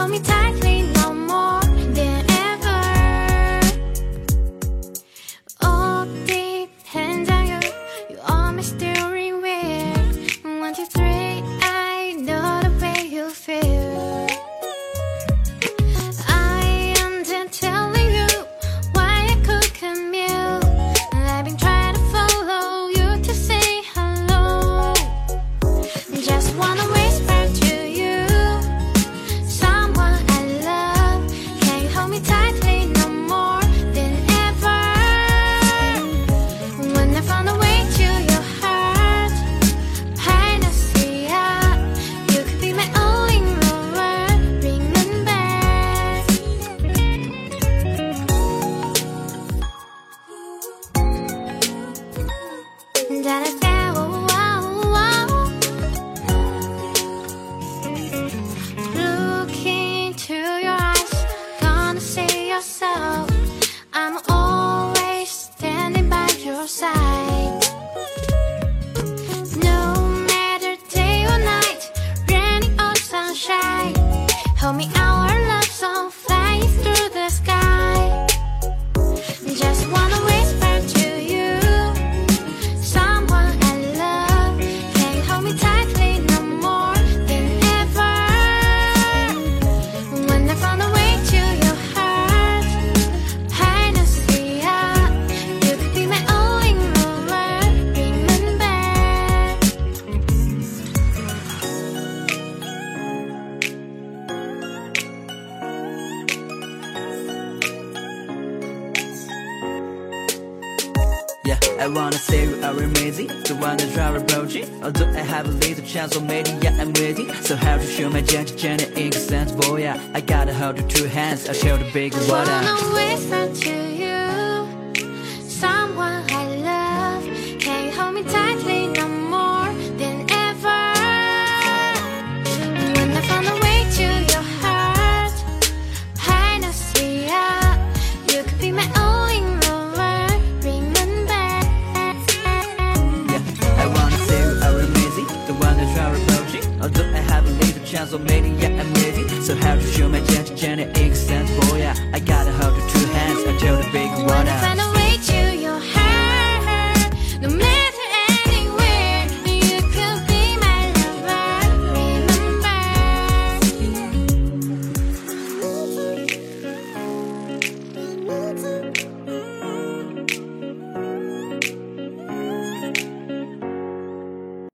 hold me tight. Call me out. Yeah, I wanna say you are amazing. Do wanna drive a it? Or do I have a little chance? of maybe yeah, I'm waiting. So how to show my gentle, gentle, inconsistent boy? Yeah, I gotta hold your two hands. I'll show the big water. Wanna waste for you. 장소 and maybe, So how to show my chance 전에 boy. Yeah, I got